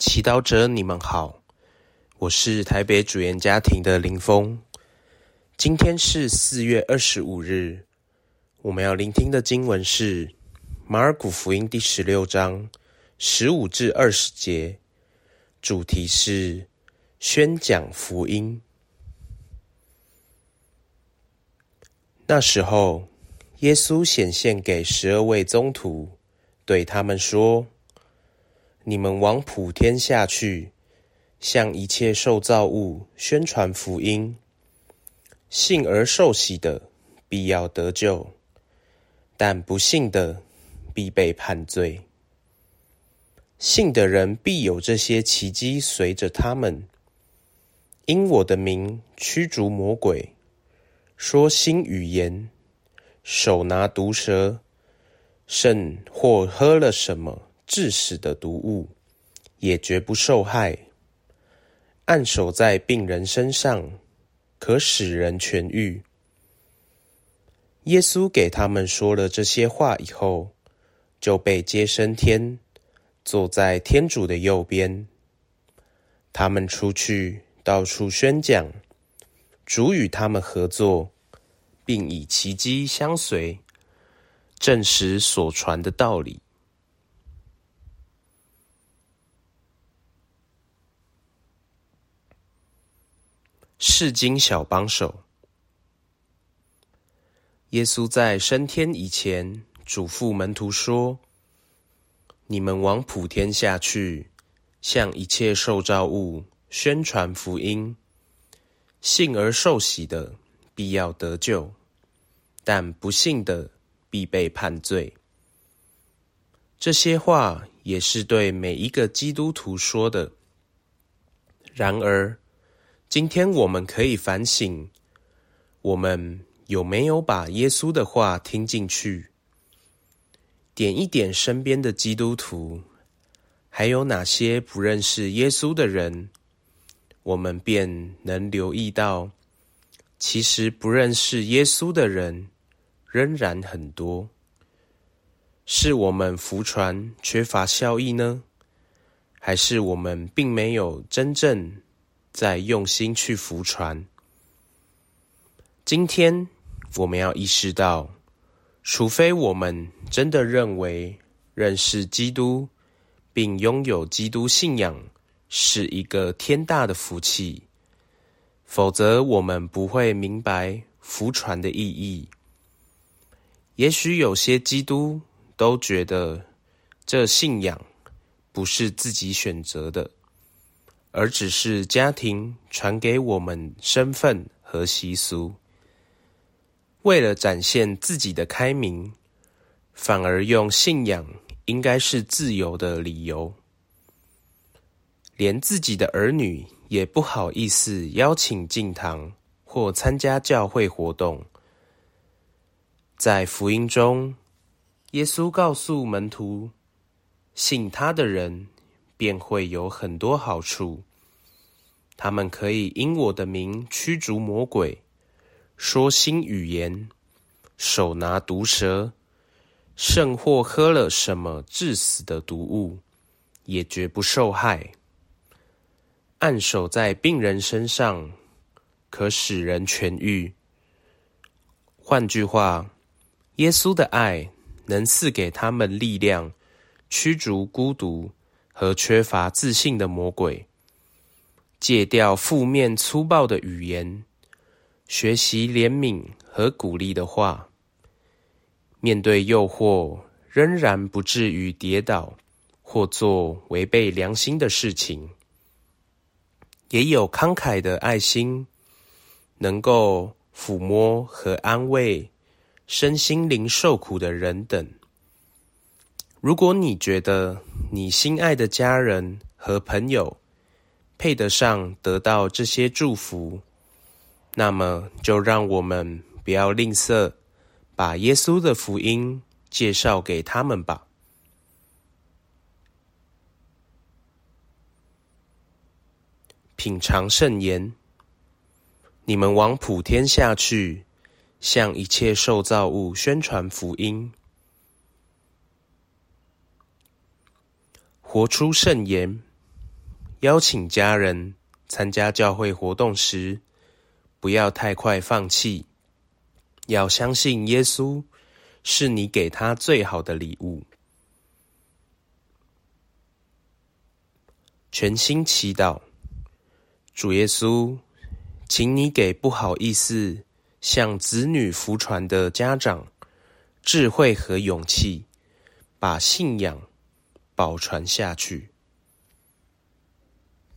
祈祷者，你们好，我是台北主言家庭的林峰。今天是四月二十五日，我们要聆听的经文是马尔谷福音第十六章十五至二十节，主题是宣讲福音。那时候，耶稣显现给十二位宗徒，对他们说。你们往普天下去，向一切受造物宣传福音。信而受洗的，必要得救；但不信的，必被判罪。信的人必有这些奇迹随着他们：因我的名驱逐魔鬼，说新语言，手拿毒蛇，甚或喝了什么。致死的毒物，也绝不受害。按手在病人身上，可使人痊愈。耶稣给他们说了这些话以后，就被接升天，坐在天主的右边。他们出去，到处宣讲，主与他们合作，并以奇迹相随，证实所传的道理。世经小帮手，耶稣在升天以前，嘱咐门徒说：“你们往普天下去，向一切受造物宣传福音。信而受洗的，必要得救；但不信的，必被判罪。”这些话也是对每一个基督徒说的。然而，今天我们可以反省，我们有没有把耶稣的话听进去？点一点身边的基督徒，还有哪些不认识耶稣的人，我们便能留意到，其实不认识耶稣的人仍然很多。是我们福传缺乏效益呢？还是我们并没有真正在用心去服传。今天我们要意识到，除非我们真的认为认识基督并拥有基督信仰是一个天大的福气，否则我们不会明白福传的意义。也许有些基督都觉得这信仰不是自己选择的。而只是家庭传给我们身份和习俗，为了展现自己的开明，反而用信仰应该是自由的理由，连自己的儿女也不好意思邀请进堂或参加教会活动。在福音中，耶稣告诉门徒，信他的人，便会有很多好处。他们可以因我的名驱逐魔鬼，说新语言，手拿毒蛇，甚或喝了什么致死的毒物，也绝不受害。按手在病人身上，可使人痊愈。换句话，耶稣的爱能赐给他们力量，驱逐孤独。和缺乏自信的魔鬼，戒掉负面粗暴的语言，学习怜悯和鼓励的话，面对诱惑仍然不至于跌倒或做违背良心的事情，也有慷慨的爱心，能够抚摸和安慰身心灵受苦的人等。如果你觉得你心爱的家人和朋友配得上得到这些祝福，那么就让我们不要吝啬，把耶稣的福音介绍给他们吧。品尝圣言，你们往普天下去，向一切受造物宣传福音。活出圣言，邀请家人参加教会活动时，不要太快放弃，要相信耶稣是你给他最好的礼物。全心祈祷，主耶稣，请你给不好意思向子女服传的家长智慧和勇气，把信仰保传下去。